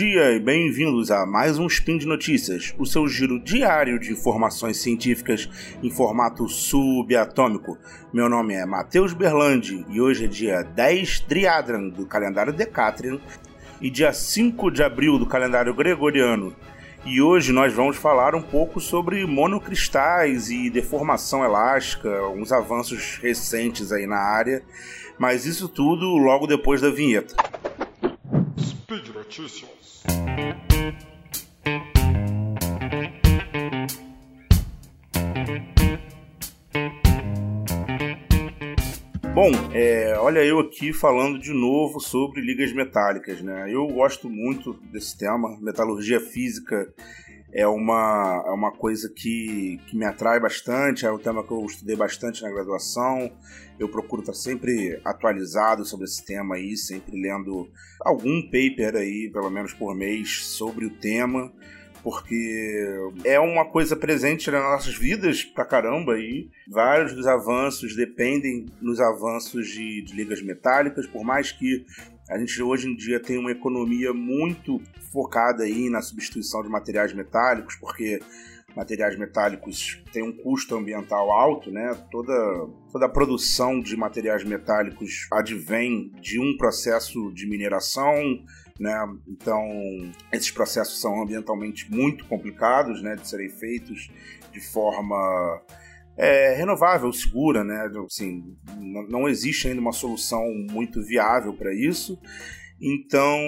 dia e bem-vindos a mais um Spin de Notícias, o seu giro diário de informações científicas em formato subatômico. Meu nome é Matheus Berlandi e hoje é dia 10 Driadran do calendário Decatrian e dia 5 de abril do calendário Gregoriano. E hoje nós vamos falar um pouco sobre monocristais e deformação elástica, uns avanços recentes aí na área, mas isso tudo logo depois da vinheta. Speed Notícias. Bom, é, olha eu aqui falando de novo sobre ligas metálicas, né? Eu gosto muito desse tema, metalurgia física é uma, é uma coisa que, que me atrai bastante, é um tema que eu estudei bastante na graduação. Eu procuro estar sempre atualizado sobre esse tema aí, sempre lendo algum paper aí, pelo menos por mês, sobre o tema, porque é uma coisa presente nas nossas vidas pra caramba aí. Vários dos avanços dependem nos avanços de, de ligas metálicas, por mais que a gente hoje em dia tem uma economia muito focada aí na substituição de materiais metálicos, porque materiais metálicos têm um custo ambiental alto, né? Toda, toda a produção de materiais metálicos advém de um processo de mineração, né? Então, esses processos são ambientalmente muito complicados, né, de serem feitos de forma é, renovável, segura, né? Assim, não existe ainda uma solução muito viável para isso. Então,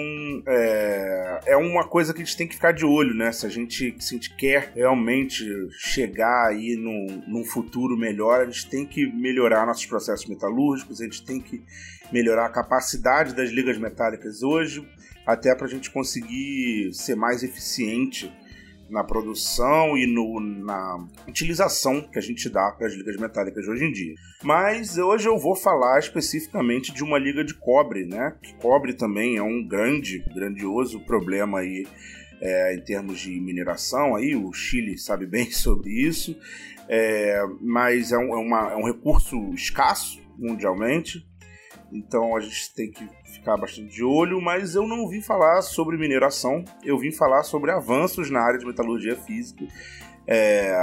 é, é, uma coisa que a gente tem que ficar de olho, né? Se a gente, se a gente quer realmente chegar aí num, num futuro melhor, a gente tem que melhorar nossos processos metalúrgicos, a gente tem que melhorar a capacidade das ligas metálicas hoje, até para a gente conseguir ser mais eficiente na produção e no, na utilização que a gente dá para as ligas metálicas hoje em dia. Mas hoje eu vou falar especificamente de uma liga de cobre, né? Que cobre também é um grande, grandioso problema aí é, em termos de mineração. Aí o Chile sabe bem sobre isso, é, mas é um, é, uma, é um recurso escasso mundialmente. Então a gente tem que ficar bastante de olho, mas eu não vim falar sobre mineração, eu vim falar sobre avanços na área de metalurgia física. É,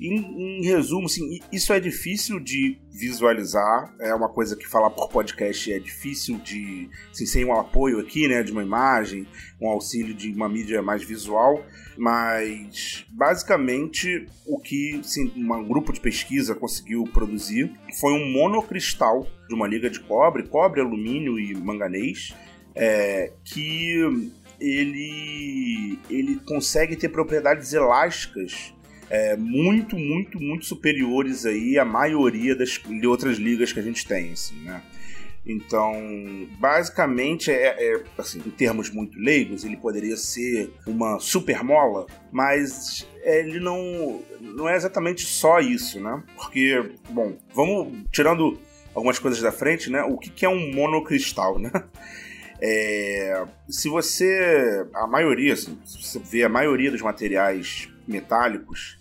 em, em, resumo, assim, isso é difícil de visualizar, é uma coisa que falar por podcast é difícil de, assim, sem um apoio aqui, né, de uma imagem, um auxílio de uma mídia mais visual, mas basicamente o que assim, um grupo de pesquisa conseguiu produzir foi um monocristal de uma liga de cobre, cobre, alumínio e manganês, é, que ele, ele consegue ter propriedades elásticas é, muito, muito, muito superiores aí à maioria das outras ligas que a gente tem, assim, né? Então, basicamente, é, é, assim, em termos muito leigos, ele poderia ser uma supermola, mas ele não, não é exatamente só isso, né? Porque, bom, vamos tirando algumas coisas da frente, né? O que, que é um monocristal, né? É, se você. A maioria, assim, se você vê a maioria dos materiais metálicos,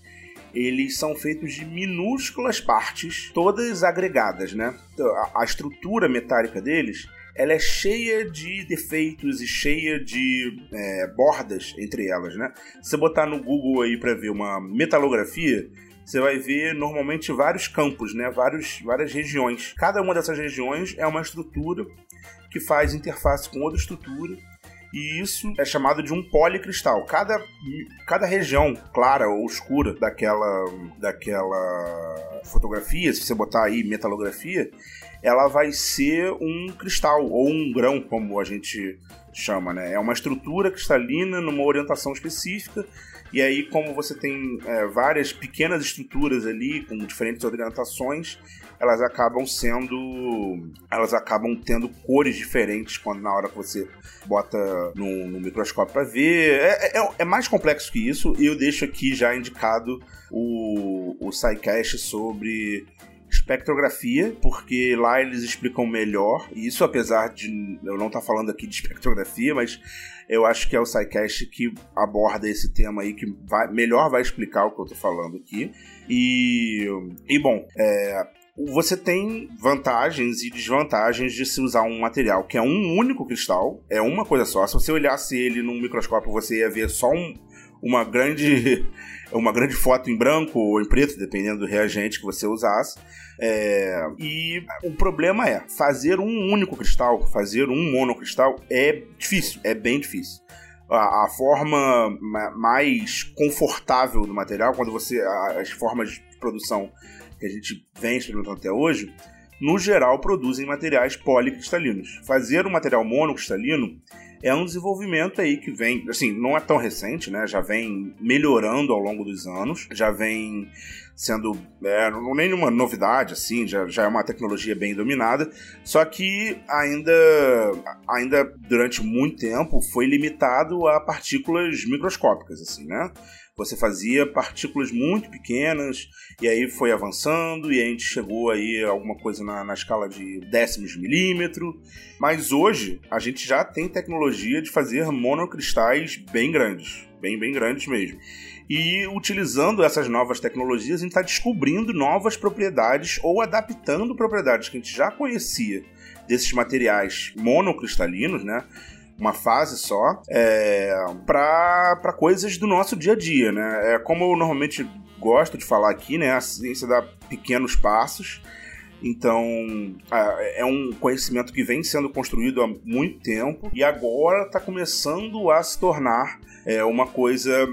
eles são feitos de minúsculas partes, todas agregadas, né? Então, a, estrutura metálica deles ela é cheia de defeitos e cheia de é, bordas entre elas, né? Se você botar no Google aí para ver uma metalografia, você vai ver normalmente vários campos, né? Vários, várias regiões. Cada uma dessas regiões é uma estrutura que faz interface com outra estrutura e isso é chamado de um policristal. Cada, cada região clara ou escura daquela, daquela fotografia, se você botar aí metalografia, ela vai ser um cristal ou um grão, como a gente chama, né? É uma estrutura cristalina numa orientação específica. E aí, como você tem é, várias pequenas estruturas ali com diferentes orientações, elas acabam sendo. Elas acabam tendo cores diferentes quando na hora que você bota no, no microscópio para ver. É, é, é, mais complexo que isso, e eu deixo aqui já indicado o, o SciCast sobre espectrografia, porque lá eles explicam melhor. E isso, apesar de eu não estar tá falando aqui de espectrografia, mas eu acho que é o SciCast que aborda esse tema aí, que vai, melhor vai explicar o que eu estou falando aqui. E, e bom, é, você tem vantagens e desvantagens de se usar um material que é um único cristal, é uma coisa só. Se você olhasse ele num microscópio, você ia ver só um, uma grande uma grande foto em branco ou em preto, dependendo do reagente que você usasse. É, e o problema é fazer um único cristal, fazer um monocristal é difícil, é bem difícil. A, a forma mais confortável do material, quando você as formas de produção que a gente vem experimentando até hoje, no geral produzem materiais policristalinos. Fazer um material monocristalino é um desenvolvimento aí que vem, assim, não é tão recente, né? Já vem melhorando ao longo dos anos, já vem sendo é, não é nenhuma novidade, assim, já, já é uma tecnologia bem dominada, só que ainda, ainda durante muito tempo foi limitado a partículas microscópicas, assim, né? Você fazia partículas muito pequenas, e aí foi avançando, e a gente chegou aí a alguma coisa na, na escala de décimos de milímetro. Mas hoje a gente já tem tecnologia de fazer monocristais bem grandes, bem, bem grandes mesmo. E utilizando essas novas tecnologias, a gente está descobrindo novas propriedades ou adaptando propriedades que a gente já conhecia desses materiais monocristalinos, né? Uma fase só, é, para coisas do nosso dia a dia, né? É como eu normalmente gosto de falar aqui, né? A ciência dá pequenos passos. Então, é um conhecimento que vem sendo construído há muito tempo e agora está começando a se tornar é, uma coisa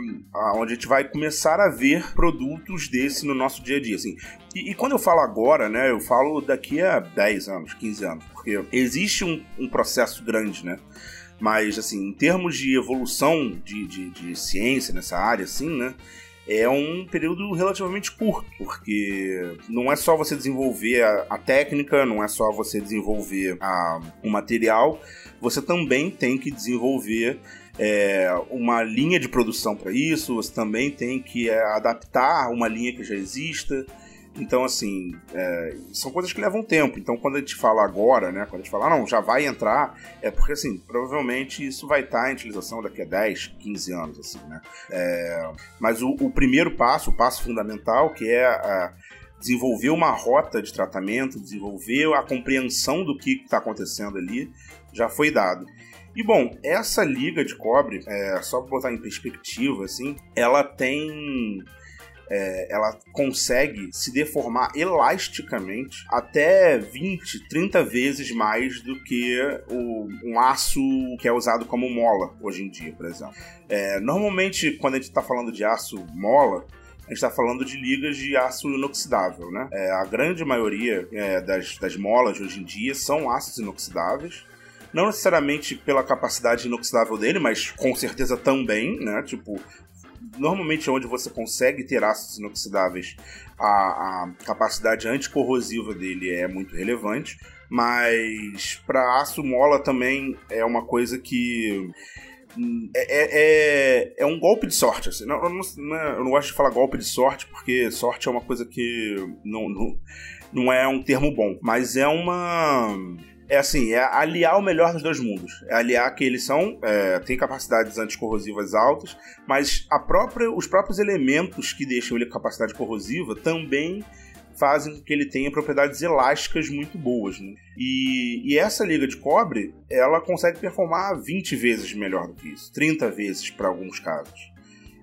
onde a gente vai começar a ver produtos desse no nosso dia a dia. Assim. E, e, quando eu falo agora, né, eu falo daqui a 10 anos, 15 anos, porque existe um, um processo grande, né? Mas, assim, em termos de evolução de, de, de ciência nessa área, assim, né? é um período relativamente curto, porque não é só você desenvolver a, a técnica, não é só você desenvolver a, o material, você também tem que desenvolver é, uma linha de produção para isso, você também tem que é, adaptar uma linha que já exista. Então, assim, é, são coisas que levam tempo. Então, quando a gente fala agora, né? Quando a gente fala, ah, não, já vai entrar, é porque, assim, provavelmente isso vai estar em utilização daqui a 10, 15 anos, assim, né? É, mas o, o, primeiro passo, o passo fundamental, que é a, desenvolver uma rota de tratamento, desenvolver a compreensão do que está acontecendo ali, já foi dado. E bom, essa liga de cobre, é, só para botar em perspectiva, assim, ela tem é, ela consegue se deformar elasticamente até 20, 30 vezes mais do que o, um aço que é usado como mola hoje em dia, por exemplo. É, normalmente, quando a gente está falando de aço mola, a gente está falando de ligas de aço inoxidável, né? É, a grande maioria é, das, das molas hoje em dia são aços inoxidáveis. Não necessariamente pela capacidade inoxidável dele, mas com certeza também, né? Tipo, normalmente onde você consegue ter ácidos inoxidáveis, a, a capacidade anticorrosiva dele é muito relevante, mas para aço mola também é uma coisa que é, é, é, é, um golpe de sorte. Assim. Não, eu, não, é, eu, não, gosto de falar golpe de sorte, porque sorte é uma coisa que não, não, não é um termo bom, mas é uma é assim, é aliar o melhor dos dois mundos. É aliar que eles são, é, têm capacidades anticorrosivas altas, mas a própria, os próprios elementos que deixam ele com capacidade corrosiva também fazem com que ele tenha propriedades elásticas muito boas. Né? E, e, essa liga de cobre, ela consegue performar 20 vezes melhor do que isso, 30 vezes para alguns casos.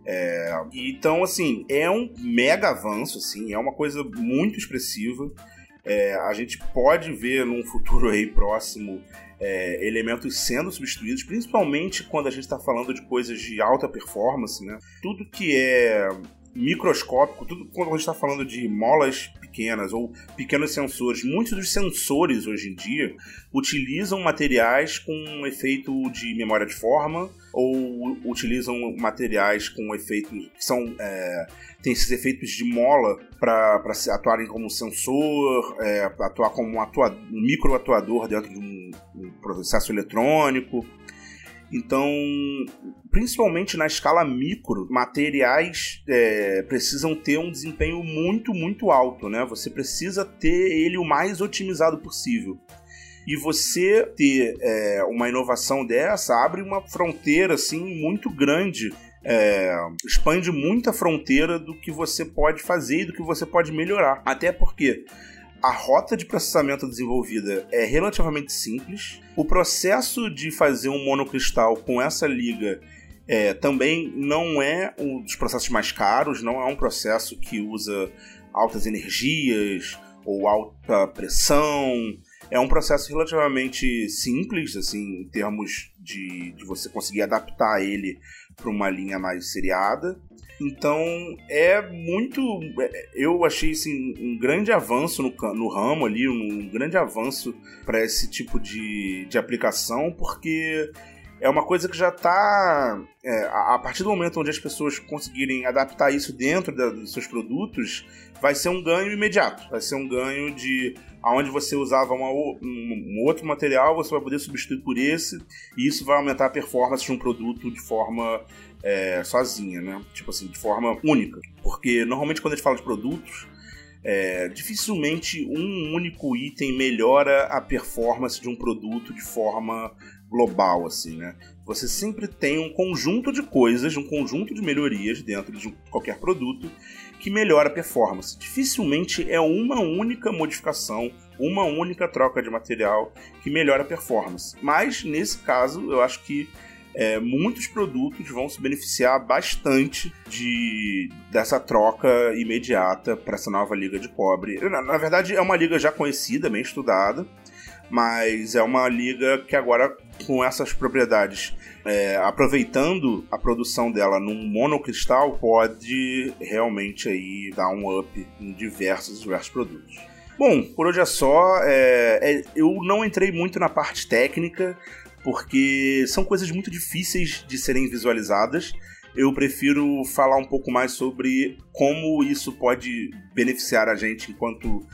É, então, assim, é um mega avanço, assim, é uma coisa muito expressiva. É, a gente pode ver num futuro aí próximo é, elementos sendo substituídos, principalmente quando a gente está falando de coisas de alta performance, né? Tudo que é microscópico, tudo quando a gente está falando de molas pequenas ou pequenos sensores, muitos dos sensores hoje em dia utilizam materiais com efeito de memória de forma ou utilizam materiais com efeitos que são é, tem esses efeitos de mola para atuarem como sensor, é, atuar como um, um microatuador dentro de um, um processo eletrônico. Então, principalmente na escala micro, materiais é, precisam ter um desempenho muito, muito alto, né? Você precisa ter ele o mais otimizado possível. E você ter é, uma inovação dessa abre uma fronteira assim muito grande é, expande muito a fronteira do que você pode fazer e do que você pode melhorar. Até porque a rota de processamento desenvolvida é relativamente simples. O processo de fazer um monocristal com essa liga é, também não é um dos processos mais caros, não é um processo que usa altas energias ou alta pressão. É um processo relativamente simples, assim, em termos de, de você conseguir adaptar ele para uma linha mais seriada. Então é muito. É, eu achei assim, um grande avanço no, no ramo ali, um grande avanço para esse tipo de, de aplicação, porque é uma coisa que já está. É, a partir do momento onde as pessoas conseguirem adaptar isso dentro da, dos seus produtos, vai ser um ganho imediato. Vai ser um ganho de aonde você usava uma, um, um, outro material, você vai poder substituir por esse, e isso vai aumentar a performance de um produto de forma é, sozinha, né? Tipo assim, de forma única. Porque normalmente quando a gente fala de produtos, é, dificilmente um único item melhora a performance de um produto de forma global, assim, né? Você sempre tem um conjunto de coisas, um conjunto de melhorias dentro de qualquer produto que melhora a performance. Dificilmente é uma única modificação, uma única troca de material que melhora a performance. Mas nesse caso, eu acho que é, muitos produtos vão se beneficiar bastante de dessa troca imediata para essa nova liga de cobre. Na, na, verdade, é uma liga já conhecida, bem estudada, mas é uma liga que agora, com essas propriedades, é, aproveitando a produção dela num monocristal, pode realmente aí dar um up em diversos, diversos produtos. Bom, por hoje é só. É, é, eu não entrei muito na parte técnica, porque são coisas muito difíceis de serem visualizadas. Eu prefiro falar um pouco mais sobre como isso pode beneficiar a gente enquanto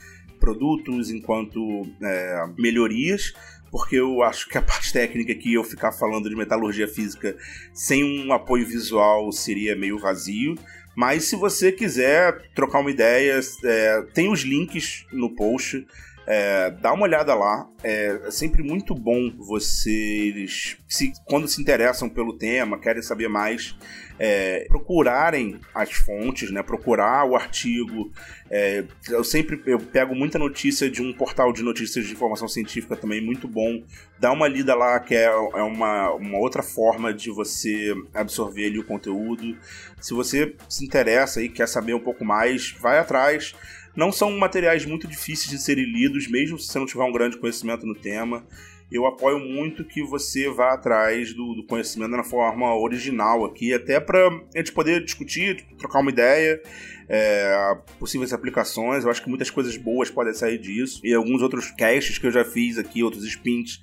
produtos, enquanto é, melhorias, porque eu acho que a parte técnica aqui, eu ficar falando de metalurgia física sem um apoio visual seria meio vazio. Mas se você quiser trocar uma ideia, é, tem os links no post. É, dá uma olhada lá. É, sempre muito bom vocês, se, quando se interessam pelo tema, querem saber mais, é, procurarem as fontes, né? Procurar o artigo. É, eu sempre eu pego muita notícia de um portal de notícias de informação científica também muito bom. Dá uma lida lá, que é, é uma, uma outra forma de você absorver ali o conteúdo. Se você se interessa e quer saber um pouco mais, vai atrás. Não são materiais muito difíceis de serem lidos, mesmo se você não tiver um grande conhecimento no tema. Eu apoio muito que você vá atrás do, do conhecimento na forma original aqui, até para a gente poder discutir, trocar uma ideia, é, possíveis aplicações. Eu acho que muitas coisas boas podem sair disso. E alguns outros casts que eu já fiz aqui, outros spins,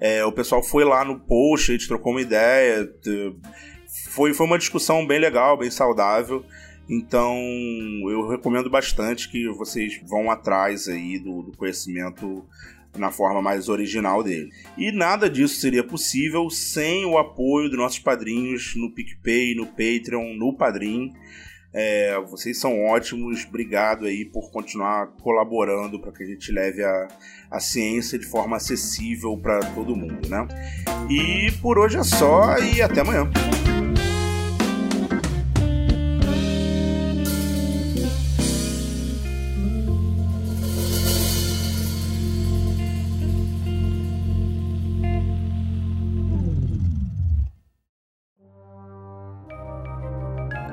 é, o pessoal foi lá no post, a gente trocou uma ideia. Foi, foi uma discussão bem legal, bem saudável. Então, eu recomendo bastante que vocês vão atrás aí do, do conhecimento na forma mais original dele. E nada disso seria possível sem o apoio dos nossos padrinhos no PicPay, no Patreon, no Padrim. É, vocês são ótimos, obrigado aí por continuar colaborando para que a gente leve a, a ciência de forma acessível para todo mundo, né? E por hoje é só e até amanhã.